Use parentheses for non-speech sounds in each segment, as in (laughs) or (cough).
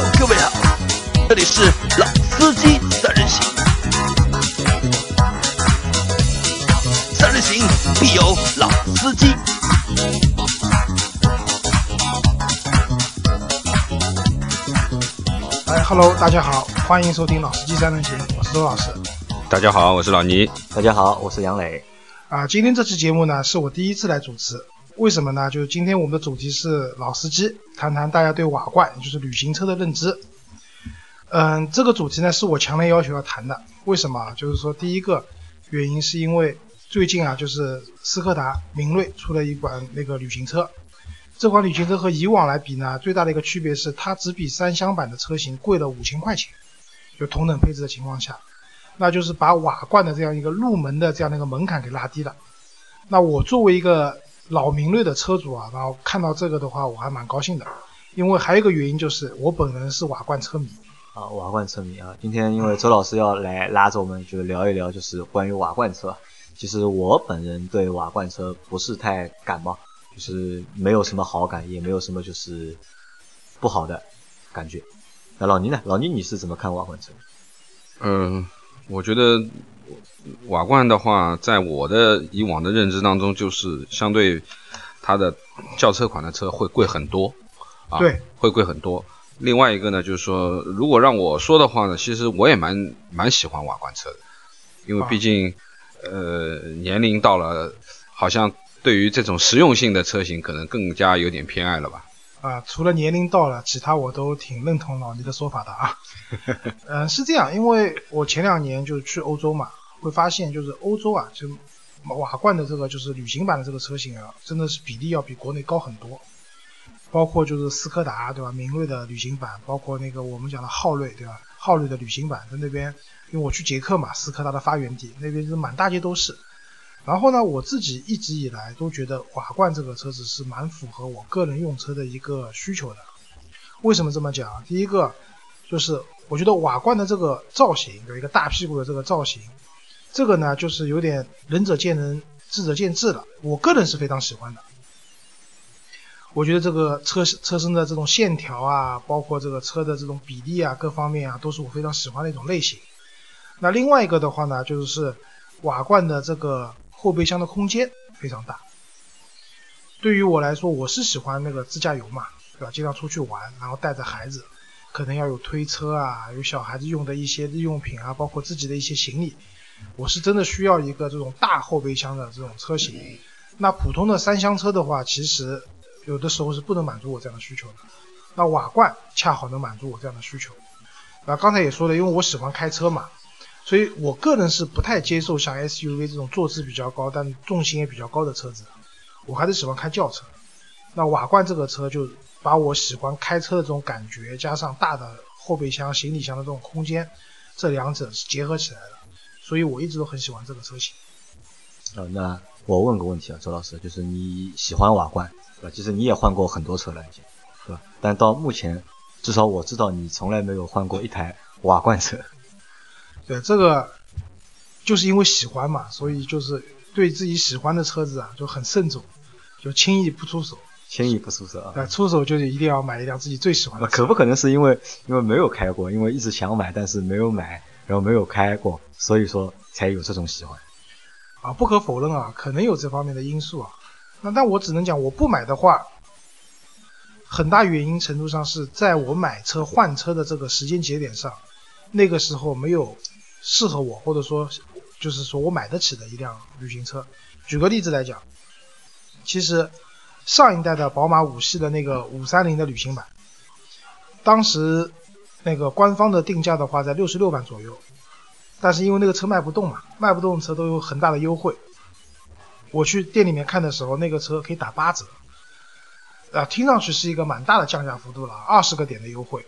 Hello，各位好，这里是老司机三人行，三人行必有老司机。哎，Hello，大家好，欢迎收听《老司机三人行》，我是周老师。大家好，我是老倪。大家好，我是杨磊。啊，今天这期节目呢，是我第一次来主持。为什么呢？就是今天我们的主题是老司机，谈谈大家对瓦罐，也就是旅行车的认知。嗯，这个主题呢是我强烈要求要谈的。为什么？就是说，第一个原因是因为最近啊，就是斯柯达明锐出了一款那个旅行车。这款旅行车和以往来比呢，最大的一个区别是它只比三厢版的车型贵了五千块钱。就同等配置的情况下，那就是把瓦罐的这样一个入门的这样的一个门槛给拉低了。那我作为一个老明锐的车主啊，然后看到这个的话，我还蛮高兴的，因为还有一个原因就是我本人是瓦罐车迷啊，瓦罐车迷啊。今天因为周老师要来 (laughs) 拉着我们，就聊一聊，就是关于瓦罐车。其实我本人对瓦罐车不是太感冒，就是没有什么好感，也没有什么就是不好的感觉。那老倪呢？老倪你是怎么看瓦罐车？嗯，我觉得。瓦罐的话，在我的以往的认知当中，就是相对它的轿车款的车会贵很多，啊，对，会贵很多。另外一个呢，就是说，如果让我说的话呢，其实我也蛮蛮喜欢瓦罐车的，因为毕竟，呃，年龄到了，好像对于这种实用性的车型，可能更加有点偏爱了吧。啊，除了年龄到了，其他我都挺认同老倪的说法的啊。嗯，(laughs) 是这样，因为我前两年就去欧洲嘛。会发现，就是欧洲啊，就瓦罐的这个就是旅行版的这个车型啊，真的是比例要比国内高很多。包括就是斯柯达对吧，明锐的旅行版，包括那个我们讲的昊锐对吧，昊锐的旅行版在那边，因为我去捷克嘛，斯柯达的发源地，那边是满大街都是。然后呢，我自己一直以来都觉得瓦罐这个车子是蛮符合我个人用车的一个需求的。为什么这么讲？第一个就是我觉得瓦罐的这个造型，有一个大屁股的这个造型。这个呢，就是有点仁者见仁，智者见智了。我个人是非常喜欢的。我觉得这个车车身的这种线条啊，包括这个车的这种比例啊，各方面啊，都是我非常喜欢的一种类型。那另外一个的话呢，就是瓦罐的这个后备箱的空间非常大。对于我来说，我是喜欢那个自驾游嘛，对吧？经常出去玩，然后带着孩子，可能要有推车啊，有小孩子用的一些日用品啊，包括自己的一些行李。我是真的需要一个这种大后备箱的这种车型，那普通的三厢车的话，其实有的时候是不能满足我这样的需求的。那瓦罐恰好能满足我这样的需求。啊，刚才也说了，因为我喜欢开车嘛，所以我个人是不太接受像 SUV 这种坐姿比较高但重心也比较高的车子，我还是喜欢开轿车。那瓦罐这个车就把我喜欢开车的这种感觉，加上大的后备箱、行李箱的这种空间，这两者是结合起来的。所以我一直都很喜欢这个车型。呃，那我问个问题啊，周老师，就是你喜欢瓦罐，对吧？其实你也换过很多车了，已经，对吧？但到目前，至少我知道你从来没有换过一台瓦罐车。(laughs) 对，这个就是因为喜欢嘛，所以就是对自己喜欢的车子啊就很慎重，就轻易不出手。轻易不出手啊？出手就是一定要买一辆自己最喜欢的。可不可能是因为因为没有开过，因为一直想买，但是没有买。然后没有开过，所以说才有这种喜欢啊，不可否认啊，可能有这方面的因素啊。那但我只能讲，我不买的话，很大原因程度上是在我买车换车的这个时间节点上，那个时候没有适合我，或者说就是说我买得起的一辆旅行车。举个例子来讲，其实上一代的宝马五系的那个五三零的旅行版，当时。那个官方的定价的话在六十六万左右，但是因为那个车卖不动嘛，卖不动的车都有很大的优惠。我去店里面看的时候，那个车可以打八折，啊，听上去是一个蛮大的降价幅度了，二十个点的优惠。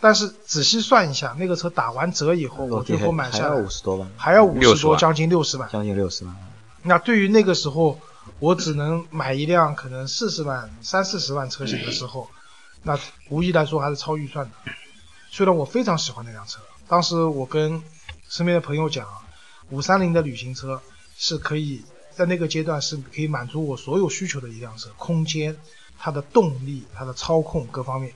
但是仔细算一下，那个车打完折以后，我最后买下来还要五十多万，还要五十多，将近六十万，将近六十万。那对于那个时候，我只能买一辆可能四十万、三四十万车型的时候，那无疑来说还是超预算的。虽然我非常喜欢那辆车，当时我跟身边的朋友讲，五三零的旅行车是可以在那个阶段是可以满足我所有需求的一辆车，空间、它的动力、它的操控各方面。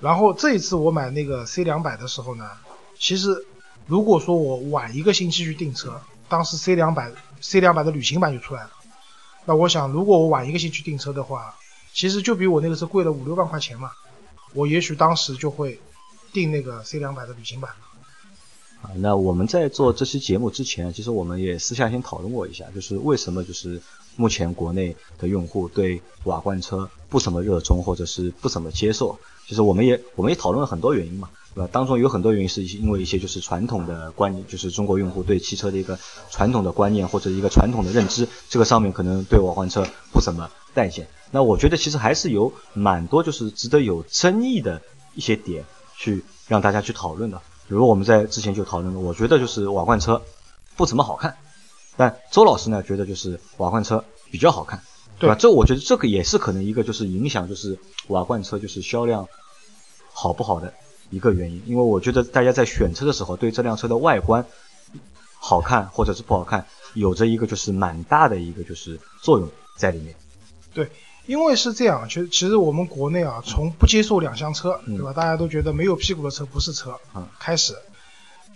然后这一次我买那个 C 两百的时候呢，其实如果说我晚一个星期去订车，当时 C 两百 C 两百的旅行版就出来了。那我想，如果我晚一个星期订车的话，其实就比我那个车贵了五六万块钱嘛。我也许当时就会订那个 C 两百的旅行版。啊，那我们在做这期节目之前，其实我们也私下先讨论过一下，就是为什么就是目前国内的用户对瓦罐车不怎么热衷，或者是不怎么接受。其实我们也我们也讨论了很多原因嘛，对吧？当中有很多原因是因为一些就是传统的观念，就是中国用户对汽车的一个传统的观念或者一个传统的认知，这个上面可能对瓦罐车不怎么待见。那我觉得其实还是有蛮多就是值得有争议的一些点去让大家去讨论的。比如我们在之前就讨论了，我觉得就是瓦罐车不怎么好看，但周老师呢觉得就是瓦罐车比较好看，对吧？这我觉得这个也是可能一个就是影响就是瓦罐车就是销量好不好的一个原因，因为我觉得大家在选车的时候对这辆车的外观好看或者是不好看有着一个就是蛮大的一个就是作用在里面。对。因为是这样，其实其实我们国内啊，从不接受两厢车，对吧？大家都觉得没有屁股的车不是车，开始，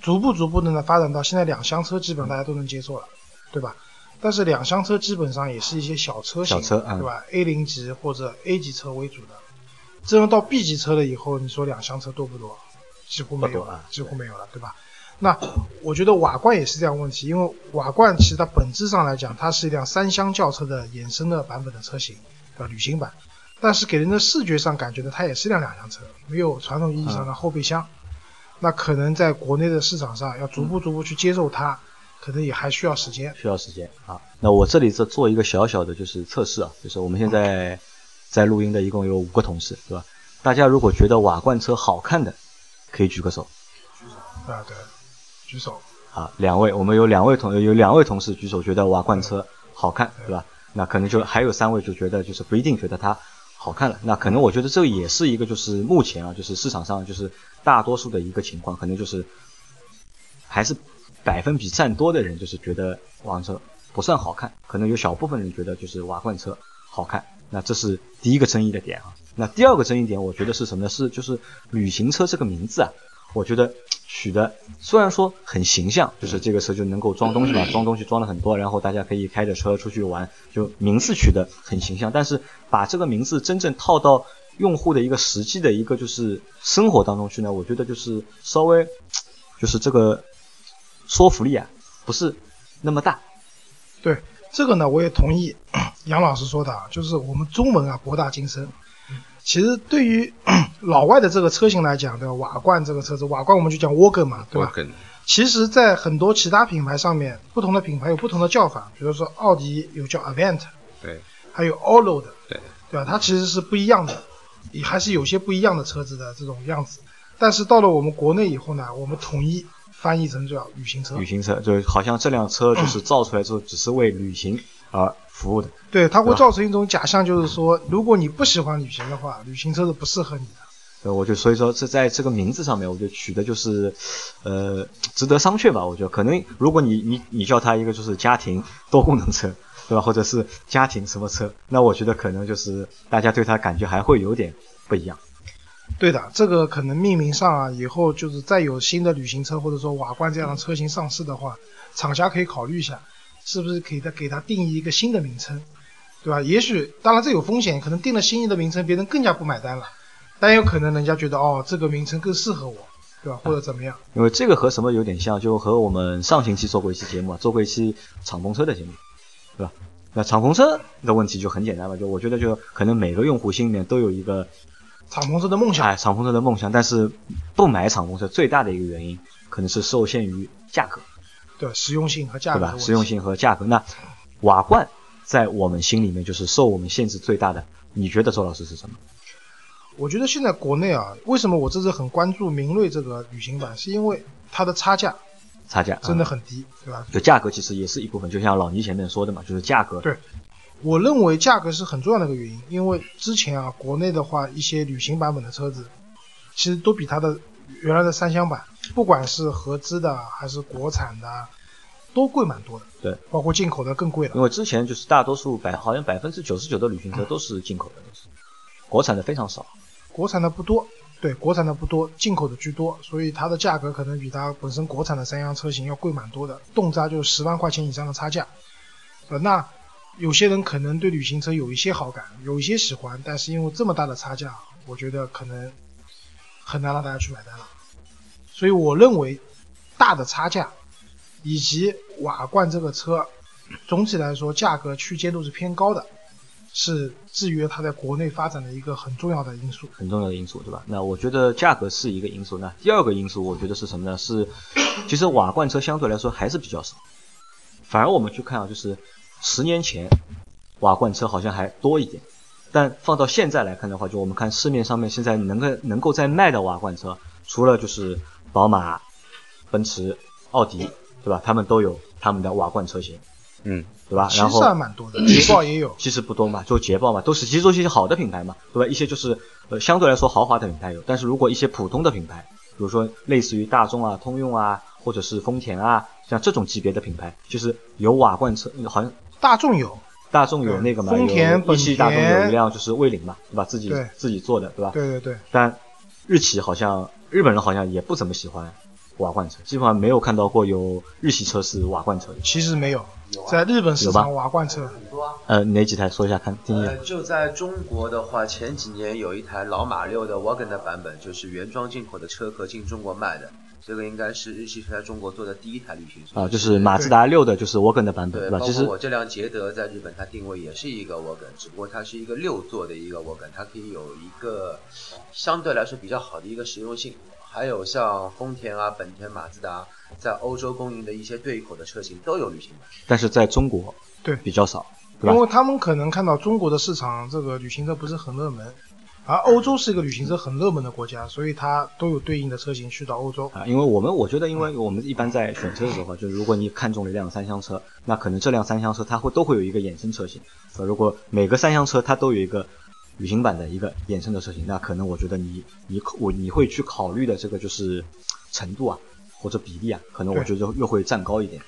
逐步逐步的呢发展到现在两厢车基本大家都能接受了，对吧？但是两厢车基本上也是一些小车型，对吧？A 零级或者 A 级车为主的，真到 B 级车了以后，你说两厢车多不多？几乎没有了，几乎没有了，对吧？那我觉得瓦罐也是这样问题，因为瓦罐其实它本质上来讲，它是一辆三厢轿车的衍生的版本的车型。旅行版，但是给人的视觉上感觉呢，它也是辆两厢车，没有传统意义上的后备箱。那可能在国内的市场上，要逐步逐步去接受它，可能也还需要时间。需要时间啊。那我这里在做一个小小的就是测试啊，就是我们现在在录音的一共有五个同事，对吧？大家如果觉得瓦罐车好看的，可以举个手。举手啊，对，举手。啊，两位，我们有两位同有两位同事举手，觉得瓦罐车好看，对吧？那可能就还有三位就觉得就是不一定觉得它好看了，那可能我觉得这也是一个就是目前啊就是市场上就是大多数的一个情况，可能就是还是百分比占多的人就是觉得瓦罐车不算好看，可能有小部分人觉得就是瓦罐车好看，那这是第一个争议的点啊。那第二个争议点我觉得是什么呢？是就是旅行车这个名字啊。我觉得取的虽然说很形象，就是这个车就能够装东西嘛，装东西装了很多，然后大家可以开着车出去玩，就名字取的很形象。但是把这个名字真正套到用户的一个实际的一个就是生活当中去呢，我觉得就是稍微就是这个说服力啊不是那么大。对这个呢，我也同意杨老师说的，啊，就是我们中文啊博大精深。其实对于 (clears throat) 老外的这个车型来讲，对吧？瓦罐这个车子，瓦罐我们就讲 wagon 嘛，对吧？其实，在很多其他品牌上面，不同的品牌有不同的叫法，比如说奥迪有叫 Avant，对，还有 Allroad，对，对吧？它其实是不一样的，也还是有些不一样的车子的这种样子。但是到了我们国内以后呢，我们统一翻译成叫旅行车。旅行车就好像这辆车就是造出来之后，只是为旅行而。服务的，对，它会造成一种假象，就是说，如果你不喜欢旅行的话，旅行车是不适合你的。对，我就所以说，这在这个名字上面，我就取的就是，呃，值得商榷吧。我觉得可能，如果你你你叫它一个就是家庭多功能车，对吧？或者是家庭什么车，那我觉得可能就是大家对它感觉还会有点不一样。对的，这个可能命名上啊，以后就是再有新的旅行车或者说瓦罐这样的车型上市的话，厂家可以考虑一下。是不是可以再给它定义一个新的名称，对吧？也许当然这有风险，可能定了新的名称，别人更加不买单了。但有可能人家觉得哦，这个名称更适合我，对吧？或者怎么样？因为这个和什么有点像，就和我们上星期做过一期节目，做过一期敞篷车的节目，对吧？那敞篷车的问题就很简单了，就我觉得就可能每个用户心里面都有一个敞篷车的梦想，哎，敞篷车的梦想，但是不买敞篷车最大的一个原因，可能是受限于价格。对实用性和价格，对吧？实用性和价格，那瓦罐在我们心里面就是受我们限制最大的。你觉得周老师是什么？我觉得现在国内啊，为什么我这次很关注明锐这个旅行版，是因为它的差价，差价真的很低，对吧？就价格其实也是一部分，就像老倪前面说的嘛，就是价格。对，我认为价格是很重要的一个原因，因为之前啊，国内的话一些旅行版本的车子，其实都比它的原来的三厢版。不管是合资的还是国产的，都贵蛮多的。对，包括进口的更贵了。因为之前就是大多数百，好像百分之九十九的旅行车都是进口的，国产的非常少。国产的不多，对，国产的不多，进口的居多，所以它的价格可能比它本身国产的三厢车型要贵蛮多的，动辄就十万块钱以上的差价。呃，那有些人可能对旅行车有一些好感，有一些喜欢，但是因为这么大的差价，我觉得可能很难让大家去买单了。所以我认为大的差价以及瓦罐这个车，总体来说价格区间都是偏高的。是制约它在国内发展的一个很重要的因素，很重要的因素，对吧？那我觉得价格是一个因素。那第二个因素，我觉得是什么呢？是其实瓦罐车相对来说还是比较少。反而我们去看啊，就是十年前瓦罐车好像还多一点，但放到现在来看的话，就我们看市面上面现在能够能够在卖的瓦罐车，除了就是宝马、奔驰、奥迪，对吧？他们都有他们的瓦罐车型。嗯。对吧？然后还蛮多的，捷豹也有，其实不多嘛，就捷豹嘛，都是其实都是一些好的品牌嘛，对吧？一些就是呃相对来说豪华的品牌有，但是如果一些普通的品牌，比如说类似于大众啊、通用啊，或者是丰田啊，像这种级别的品牌，就是有瓦罐车，好像大众有，大众有那个嘛，丰田、一汽大众有一辆就是威领嘛，对吧？自己自己做的，对吧？对对对。但日企好像日本人好像也不怎么喜欢瓦罐车，基本上没有看到过有日系车是瓦罐车的。其实没有。在日本市场瓦罐车很多啊，呃，哪几台说一下看，听一下。就在中国的话，前几年有一台老马六的 Wagon 的版本，就是原装进口的车壳进中国卖的，这个应该是日系车在中国做的第一台旅行车。啊，就是马自达六的，就是 Wagon 的版本，对吧？其实我这辆捷德在日本它定位也是一个 Wagon，只不过它是一个六座的一个 Wagon，它可以有一个相对来说比较好的一个实用性。还有像丰田啊、本田、马自达在欧洲供应的一些对口的车型都有旅行版，但是在中国对比较少，对吧因为他们可能看到中国的市场这个旅行车不是很热门，而欧洲是一个旅行车很热门的国家，所以它都有对应的车型去到欧洲啊。因为我们我觉得，因为我们一般在选车的时候，就是如果你看中了一辆三厢车，那可能这辆三厢车它会都会有一个衍生车型，如果每个三厢车它都有一个。旅行版的一个衍生的车型，那可能我觉得你你我你会去考虑的这个就是程度啊，或者比例啊，可能我觉得又会占高一点。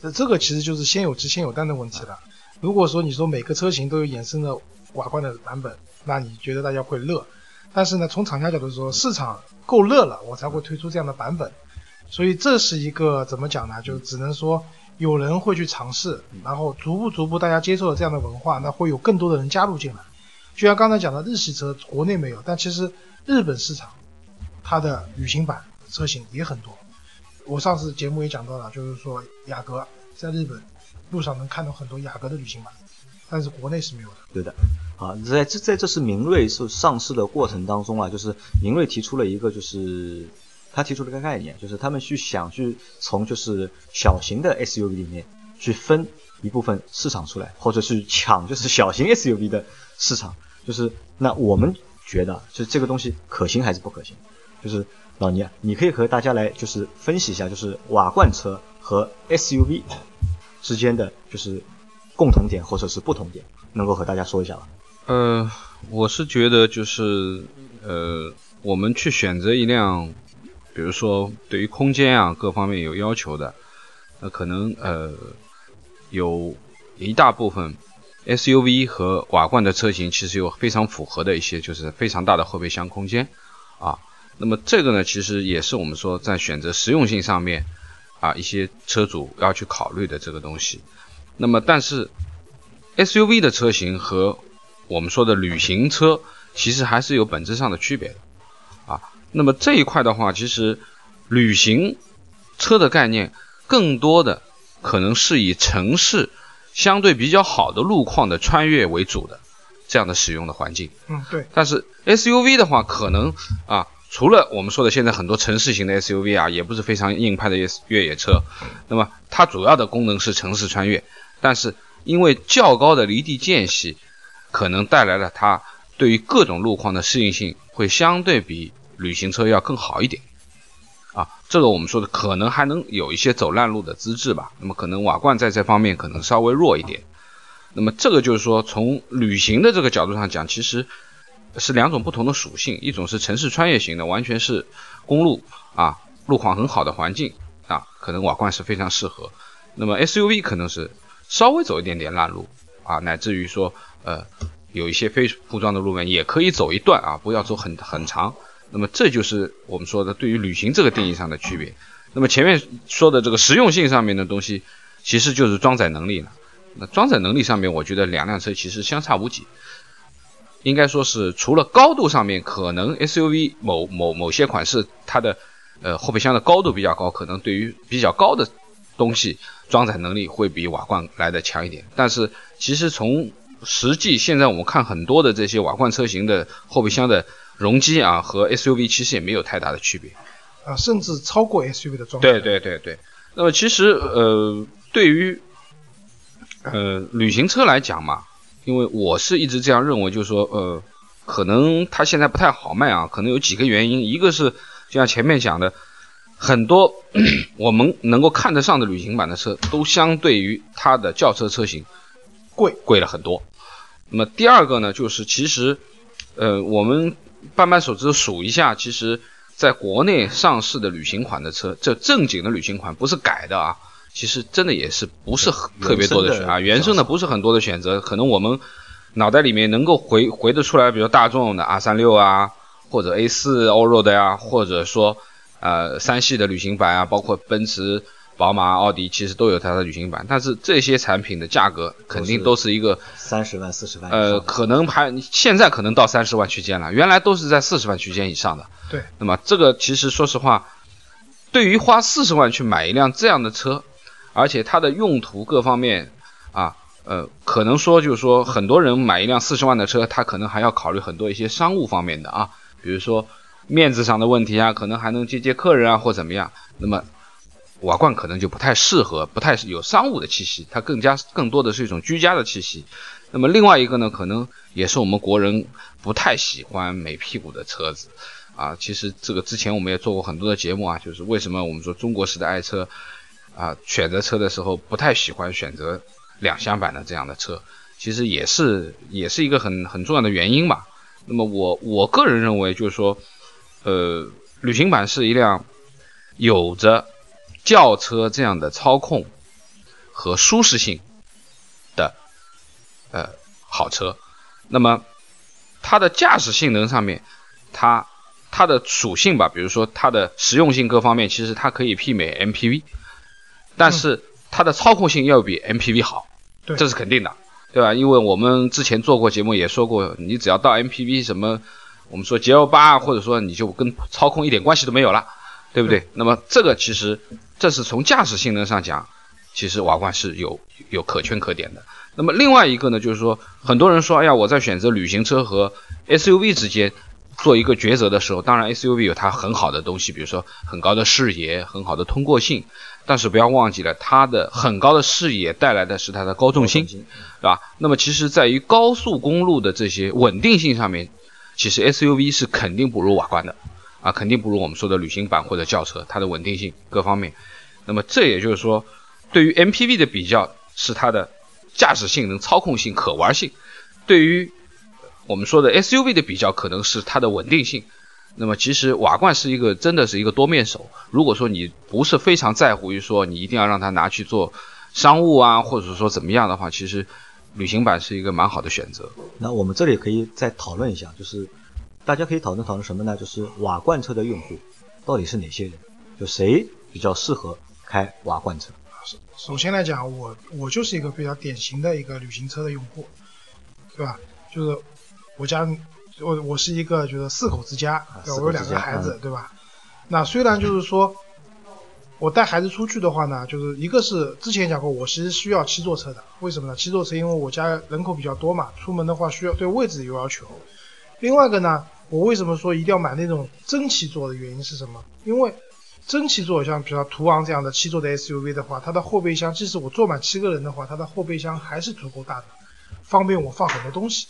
这这个其实就是先有鸡先有蛋的问题了。如果说你说每个车型都有衍生的瓦罐的版本，那你觉得大家会热？但是呢，从厂家角度说，市场够热了，我才会推出这样的版本。所以这是一个怎么讲呢？就只能说有人会去尝试，然后逐步逐步大家接受了这样的文化，那会有更多的人加入进来。就像刚才讲的，日系车国内没有，但其实日本市场它的旅行版车型也很多。我上次节目也讲到了，就是说雅阁在日本路上能看到很多雅阁的旅行版，但是国内是没有的。对的，啊，在这在这次明锐是上市的过程当中啊，就是明锐提出了一个，就是他提出了个概念，就是他们去想去从就是小型的 SUV 里面去分一部分市场出来，或者是抢就是 (laughs) 小型 SUV 的市场。就是那我们觉得，就是这个东西可行还是不可行？就是老倪啊，你可以和大家来就是分析一下，就是瓦罐车和 SUV 之间的就是共同点或者是不同点，能够和大家说一下吗？呃，我是觉得就是呃，我们去选择一辆，比如说对于空间啊各方面有要求的，那可能呃有一大部分。SUV 和瓦罐的车型其实有非常符合的一些，就是非常大的后备箱空间啊。那么这个呢，其实也是我们说在选择实用性上面啊，一些车主要去考虑的这个东西。那么，但是 SUV 的车型和我们说的旅行车其实还是有本质上的区别的啊。那么这一块的话，其实旅行车的概念更多的可能是以城市。相对比较好的路况的穿越为主的这样的使用的环境，嗯，对。但是 SUV 的话，可能啊，除了我们说的现在很多城市型的 SUV 啊，也不是非常硬派的越野车，那么它主要的功能是城市穿越，但是因为较高的离地间隙，可能带来了它对于各种路况的适应性会相对比旅行车要更好一点。啊，这个我们说的可能还能有一些走烂路的资质吧。那么可能瓦罐在这方面可能稍微弱一点。那么这个就是说，从旅行的这个角度上讲，其实是两种不同的属性。一种是城市穿越型的，完全是公路啊，路况很好的环境啊，可能瓦罐是非常适合。那么 SUV 可能是稍微走一点点烂路啊，乃至于说呃有一些非铺装的路面也可以走一段啊，不要走很很长。那么这就是我们说的对于旅行这个定义上的区别。那么前面说的这个实用性上面的东西，其实就是装载能力了。那装载能力上面，我觉得两辆车其实相差无几。应该说是除了高度上面，可能 SUV 某某某些款式它的呃后备箱的高度比较高，可能对于比较高的东西装载能力会比瓦罐来的强一点。但是其实从实际现在我们看很多的这些瓦罐车型的后备箱的容积啊，和 SUV 其实也没有太大的区别。啊，甚至超过 SUV 的装载。对对对对。那么其实呃对于呃旅行车来讲嘛。因为我是一直这样认为，就是说，呃，可能它现在不太好卖啊，可能有几个原因。一个是就像前面讲的，很多 (clears throat) 我们能够看得上的旅行版的车，都相对于它的轿车车型贵贵了很多。那么第二个呢，就是其实，呃，我们扳扳手指数一下，其实在国内上市的旅行款的车，这正经的旅行款不是改的啊。其实真的也是不是特别多的选啊，原生的不是很多的选择，可能我们脑袋里面能够回回得出来，比如大众的 R 三六啊，或者 A 四 Allroad 呀，或者说呃三系的旅行版啊，包括奔驰、宝马、奥迪，其实都有它的旅行版，但是这些产品的价格肯定都是一个三十万、四十万，呃，可能还现在可能到三十万区间了，原来都是在四十万区间以上的。对，那么这个其实说实话，对于花四十万去买一辆这样的车。而且它的用途各方面啊，呃，可能说就是说，很多人买一辆四十万的车，他可能还要考虑很多一些商务方面的啊，比如说面子上的问题啊，可能还能接接客人啊或怎么样。那么瓦罐可能就不太适合，不太有商务的气息，它更加更多的是一种居家的气息。那么另外一个呢，可能也是我们国人不太喜欢美屁股的车子啊。其实这个之前我们也做过很多的节目啊，就是为什么我们说中国式的爱车。啊，选择车的时候不太喜欢选择两厢版的这样的车，其实也是也是一个很很重要的原因吧。那么我我个人认为，就是说，呃，旅行版是一辆有着轿车这样的操控和舒适性的呃好车。那么它的驾驶性能上面，它它的属性吧，比如说它的实用性各方面，其实它可以媲美 MPV。但是它的操控性要比 MPV 好，这是肯定的，对吧？因为我们之前做过节目也说过，你只要到 MPV 什么，我们说 GL 八，或者说你就跟操控一点关系都没有了，对不对？那么这个其实这是从驾驶性能上讲，其实瓦罐是有有可圈可点的。那么另外一个呢，就是说很多人说，哎呀，我在选择旅行车和 SUV 之间做一个抉择的时候，当然 SUV 有它很好的东西，比如说很高的视野，很好的通过性。但是不要忘记了，它的很高的视野带来的是它的高重心，对吧？那么其实在于高速公路的这些稳定性上面，其实 SUV 是肯定不如瓦罐的，啊，肯定不如我们说的旅行版或者轿车，它的稳定性各方面。那么这也就是说，对于 MPV 的比较是它的驾驶性能、操控性、可玩性；对于我们说的 SUV 的比较，可能是它的稳定性。那么其实瓦罐是一个真的是一个多面手。如果说你不是非常在乎于说你一定要让它拿去做商务啊，或者说怎么样的话，其实旅行版是一个蛮好的选择。那我们这里可以再讨论一下，就是大家可以讨论讨论什么呢？就是瓦罐车的用户到底是哪些人？就谁比较适合开瓦罐车？首首先来讲，我我就是一个比较典型的一个旅行车的用户，对吧？就是我家。我我是一个就是四口之家，对吧？我有两个孩子，对吧？那虽然就是说，我带孩子出去的话呢，就是一个是之前讲过，我其实需要七座车的，为什么呢？七座车因为我家人口比较多嘛，出门的话需要对位置有要求。另外一个呢，我为什么说一定要买那种真七座的原因是什么？因为真七座像比如说途昂这样的七座的 SUV 的话，它的后备箱即使我坐满七个人的话，它的后备箱还是足够大的，方便我放很多东西。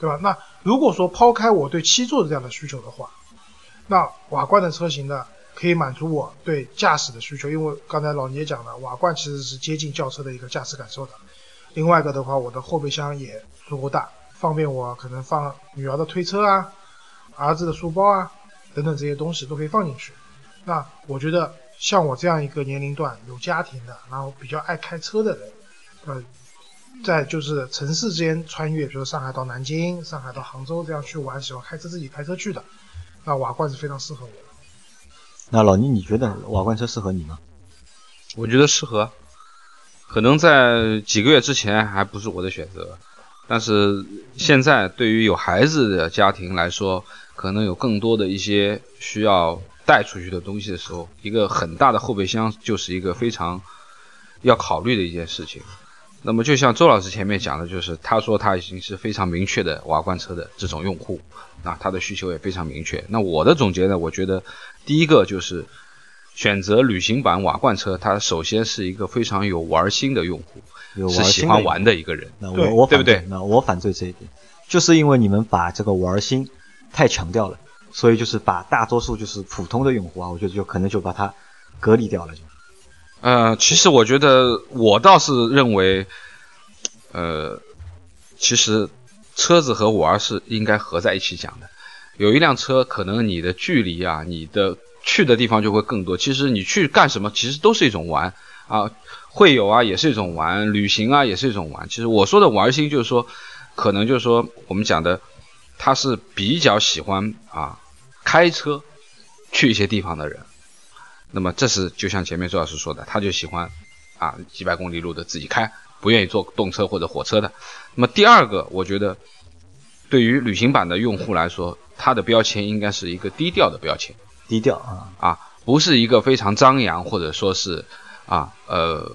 对吧？那如果说抛开我对七座的这样的需求的话，那瓦罐的车型呢，可以满足我对驾驶的需求。因为刚才老聂讲了，瓦罐其实是接近轿车的一个驾驶感受的。另外一个的话，我的后备箱也足够大，方便我可能放女儿的推车啊、儿子的书包啊等等这些东西都可以放进去。那我觉得像我这样一个年龄段有家庭的，然后比较爱开车的人，呃。在就是城市之间穿越，比如上海到南京、上海到杭州这样去玩，喜欢开车自己开车去的，那瓦罐是非常适合我的。那老倪，你觉得瓦罐车适合你吗？我觉得适合，可能在几个月之前还不是我的选择，但是现在对于有孩子的家庭来说，可能有更多的一些需要带出去的东西的时候，一个很大的后备箱就是一个非常要考虑的一件事情。那么就像周老师前面讲的，就是他说他已经是非常明确的瓦罐车的这种用户，啊，他的需求也非常明确。那我的总结呢，我觉得第一个就是选择旅行版瓦罐车，它首先是一个非常有玩心的用户，有是喜欢玩的一个人。那我我反对不对那我反对这一点，就是因为你们把这个玩心太强调了，所以就是把大多数就是普通的用户啊，我觉得就可能就把它隔离掉了就。呃，其实我觉得，我倒是认为，呃，其实车子和玩是应该合在一起讲的。有一辆车，可能你的距离啊，你的去的地方就会更多。其实你去干什么，其实都是一种玩啊，会友啊也是一种玩，旅行啊也是一种玩。其实我说的玩心，就是说，可能就是说我们讲的，他是比较喜欢啊开车去一些地方的人。那么这是就像前面周老师说的，他就喜欢啊几百公里路的自己开，不愿意坐动车或者火车的。那么第二个，我觉得对于旅行版的用户来说，它的标签应该是一个低调的标签低调啊，啊，不是一个非常张扬或者说是啊呃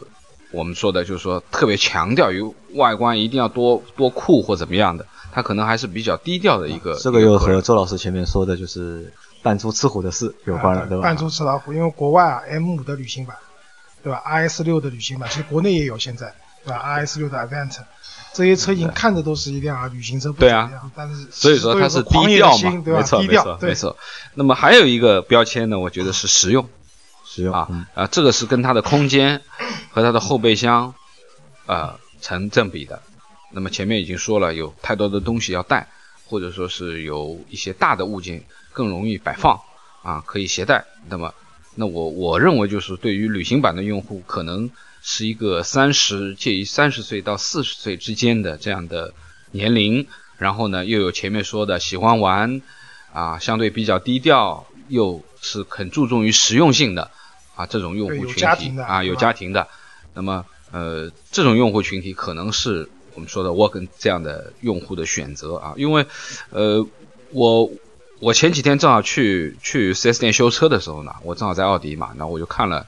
我们说的就是说特别强调于外观一定要多多酷或怎么样的，它可能还是比较低调的一个。这个又和周老师前面说的就是扮猪吃虎的事有关了，啊对吧？扮猪吃老虎，因为国外啊 M 五的旅行版，对吧？RS 六的旅行版，其实国内也有现在，对吧？RS 六的 Event，这些车型看着都是一辆啊旅行车，不对啊但是所以说它是低调嘛，对吧？没错低调，没错没错。那么还有一个标签呢，我觉得是实用。实用啊嗯啊，这个是跟它的空间和它的后备箱呃成正比的。那么前面已经说了，有太多的东西要带，或者说是有一些大的物件更容易摆放啊，可以携带。那么，那我我认为就是对于旅行版的用户，可能是一个三十介于三十岁到四十岁之间的这样的年龄，然后呢又有前面说的喜欢玩啊，相对比较低调，又是很注重于实用性的啊这种用户群体啊，有家庭的，那么呃这种用户群体可能是我们说的 Wagon 这样的用户的选择啊，因为呃我我前几天正好去去 4S 店修车的时候呢，我正好在奥迪嘛，然后我就看了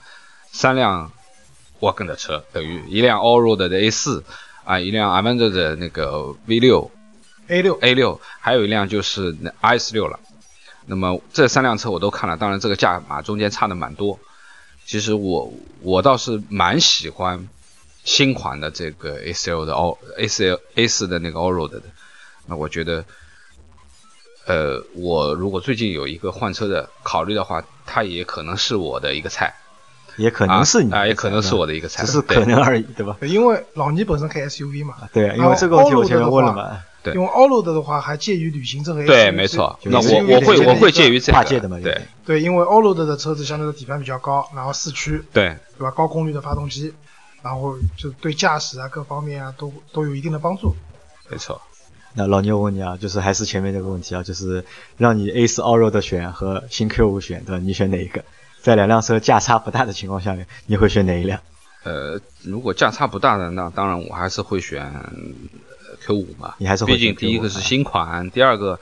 三辆 Wagon 的车，等于一辆 Allroad 的 A 4啊，一辆 Avenger 的那个 V 6 A 六 A 6还有一辆就是那 IS 6了。那么这三辆车我都看了，当然这个价码中间差的蛮多。其实我我倒是蛮喜欢新款的这个 A 4的 All A 4 A 4的那个 Allroad 的。那我觉得，呃，我如果最近有一个换车的考虑的话，它也可能是我的一个菜。也可能是你啊啊也可能是我的一个菜只是可能而已，对吧？对因为老倪本身开 SUV 嘛，对，因为这个问题我前面问了嘛，对因为 Allroad 的话还介于旅行这个 SUV 对，没错。那我我会我会介于这个跨界的嘛对对，因为 Allroad 的车子相对的底盘比较高，然后四驱，对对吧？高功率的发动机，然后就对驾驶啊各方面啊都都有一定的帮助。没错。那老牛我问你啊，就是还是前面这个问题啊，就是让你 A 4 Allroad 选和新 Q 5选，对吧？你选哪一个？在两辆车价差不大的情况下面，你会选哪一辆？呃，如果价差不大的，那当然我还是会选呃 Q 五嘛。你还是会选毕竟第一个是新款，第二个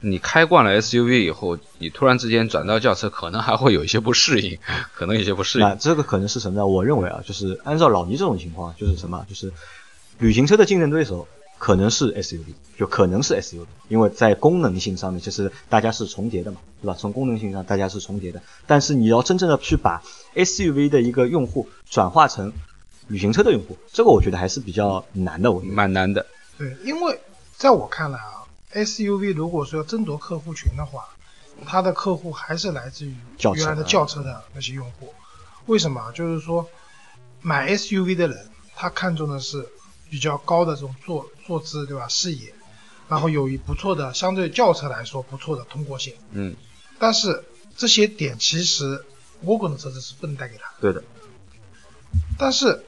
你开惯了 SUV 以后，你突然之间转到轿车，可能还会有一些不适应，(laughs) 可能有些不适应。那这个可能是什么呢？我认为啊，就是按照老倪这种情况，就是什么？就是旅行车的竞争对手可能是 SUV，就可能是 SUV，因为在功能性上面，其实大家是重叠的嘛，对吧？从功能性上大家是重叠的，但是你要真正的去把 SUV 的一个用户转化成旅行车的用户，这个我觉得还是比较难的。我觉得蛮难的。对，因为在我看来啊，SUV 如果说要争夺客户群的话，它的客户还是来自于原来的轿车的那些用户。为什么？就是说，买 SUV 的人，他看重的是比较高的这种坐坐姿，对吧？视野，然后有一不错的，相对轿车来说不错的通过性。嗯，但是这些点其实 Wagon 的车子是不能带给他的。对的，但是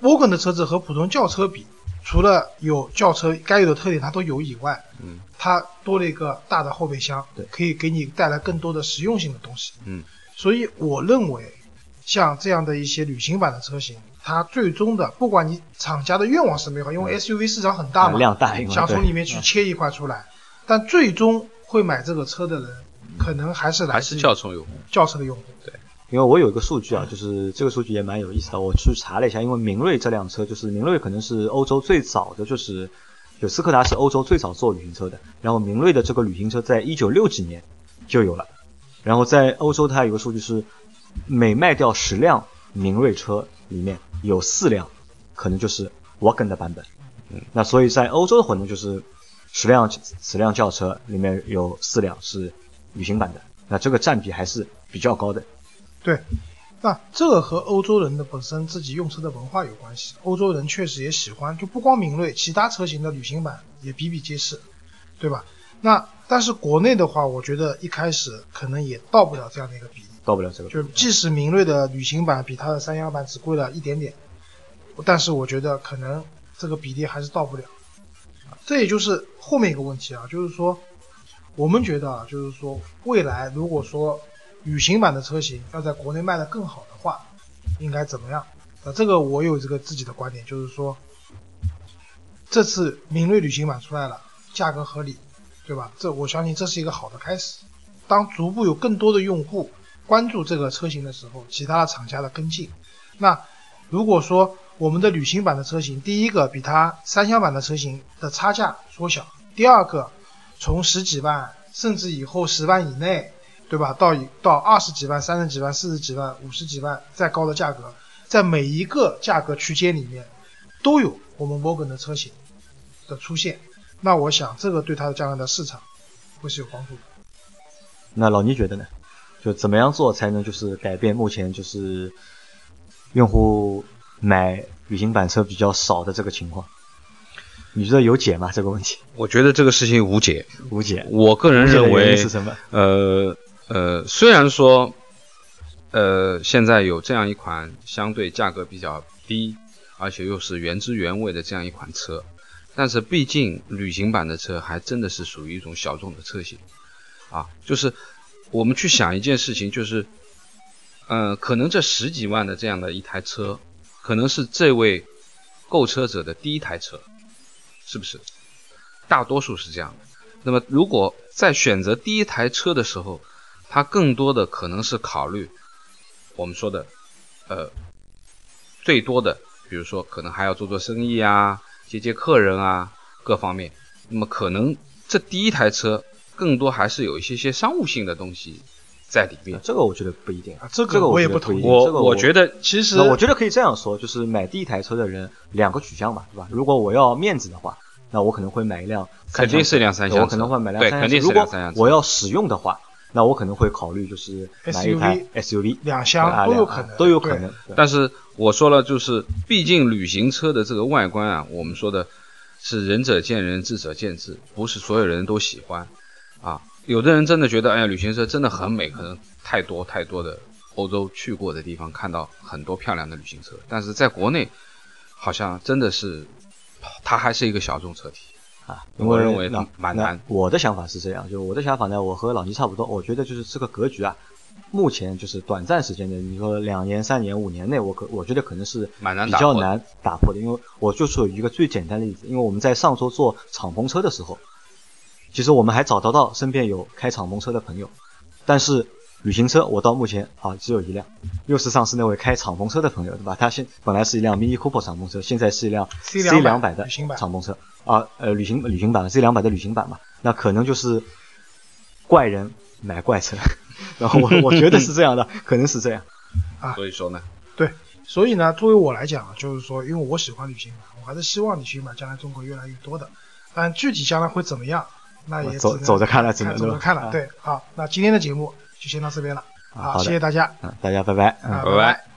Wagon 的车子和普通轿车比，除了有轿车该有的特点它都有以外，嗯，它多了一个大的后备箱，对可以给你带来更多的实用性的东西。嗯，所以我认为，像这样的一些旅行版的车型，它最终的，不管你厂家的愿望是美好，因为 SUV 市场很大嘛，量大想从里面去切一块出来，但最终会买这个车的人，可能还是来还是自于轿车用户。轿车的用户。对因为我有一个数据啊，就是这个数据也蛮有意思的，我去查了一下，因为明锐这辆车，就是明锐可能是欧洲最早的，就是有斯柯达是欧洲最早做旅行车的，然后明锐的这个旅行车在一九六几年就有了，然后在欧洲它有个数据是，每卖掉十辆明锐车里面有四辆可能就是 Wagon 的版本，嗯，那所以在欧洲的混动，就是十辆十辆轿车里面有四辆是旅行版的，那这个占比还是比较高的。对，那这个和欧洲人的本身自己用车的文化有关系。欧洲人确实也喜欢，就不光明锐，其他车型的旅行版也比比皆是，对吧？那但是国内的话，我觉得一开始可能也到不了这样的一个比例。到不了这个。就是即使明锐的旅行版比它的三幺版只贵了一点点，但是我觉得可能这个比例还是到不了。这也就是后面一个问题啊，就是说我们觉得啊，就是说未来如果说旅行版的车型要在国内卖得更好的话，应该怎么样？啊，这个我有这个自己的观点，就是说这次明锐旅行版出来了，价格合理，对吧？这我相信这是一个好的开始。当逐步有更多的用户关注这个车型的时候，其他的厂家的跟进。那如果说我们的旅行版的车型，第一个比它三厢版的车型的差价缩小，第二个从十几万甚至以后十万以内，对吧？到以到二十几万、三十几万、四十几万、五十几万再高的价格，在每一个价格区间里面都有我们 Vogan 的车型的出现。那我想这个对它的将来的市场会是有帮助的。那老倪觉得呢？就怎么样做才能就是改变目前就是用户买旅行版车比较少的这个情况？你觉得有解吗？这个问题我觉得这个事情无解。无解。我个人认为是什么？呃呃，虽然说呃现在有这样一款相对价格比较低，而且又是原汁原味的这样一款车，但是毕竟旅行版的车还真的是属于一种小众的车型啊。就是我们去想一件事情，就是嗯、可能这十几万的这样的一台车，可能是这位购车者的第一台车，是不是？大多数是这样的。那么，如果在选择第一台车的时候，他更多的可能是考虑我们说的，呃，最多的，比如说可能还要做做生意啊，接接客人啊，各方面。那么可能这第一台车更多还是有一些些商务性的东西在里面。这个我觉得不一定啊这个这个我也不同意。我这个我觉得其实那我觉得可以这样说，就是买第一台车的人两个取向吧，对吧？如果我要面子的话，那我可能会买一辆肯定是一辆三厢我可能会买辆三厢。对肯定是如果辆三厢我要使用的话，那我可能会考虑就是买一台 SUV，两厢啊都有可能都有可能。但是我说了，就是毕竟旅行车的这个外观啊，我们说的是仁者见仁，智者见智，不是所有人都喜欢啊。有的人真的觉得，哎呀，旅行车真的很美，可能太多太多的欧洲去过的地方看到很多漂亮的旅行车，但是在国内好像真的是它还是一个小众车体。啊，因为我认为那蛮难我的想法是这样，就我的想法呢，我和老倪差不多，我觉得就是这个格局啊，目前就是短暂时间的，你说两年、三年、五年内，我可我觉得可能是蛮难比较难打破的，因为我就说一个最简单的例子，因为我们在上周做敞篷车的时候，其实我们还找得到身边有开敞篷车的朋友，但是旅行车我到目前啊只有一辆，又是上次那位开敞篷车的朋友，对吧？他现本来是一辆 Mini Cooper 敞篷车，现在是一辆 C 两200百的旅行版。敞篷车。啊，呃，旅行旅行版 C 两百的旅行版嘛，那可能就是怪人买怪车，然后我 (laughs) 我觉得是这样的，可能是这样。啊。所以说呢，对，所以呢，作为我来讲啊，就是说，因为我喜欢旅行版，我还是希望旅行版将来中国越来越多的。但具体将来会怎么样，那也走只能走着看了只能走着看了。啊对，好，那今天的节目就先到这边了。好，啊谢谢大家。嗯，大家拜拜。嗯啊，拜拜拜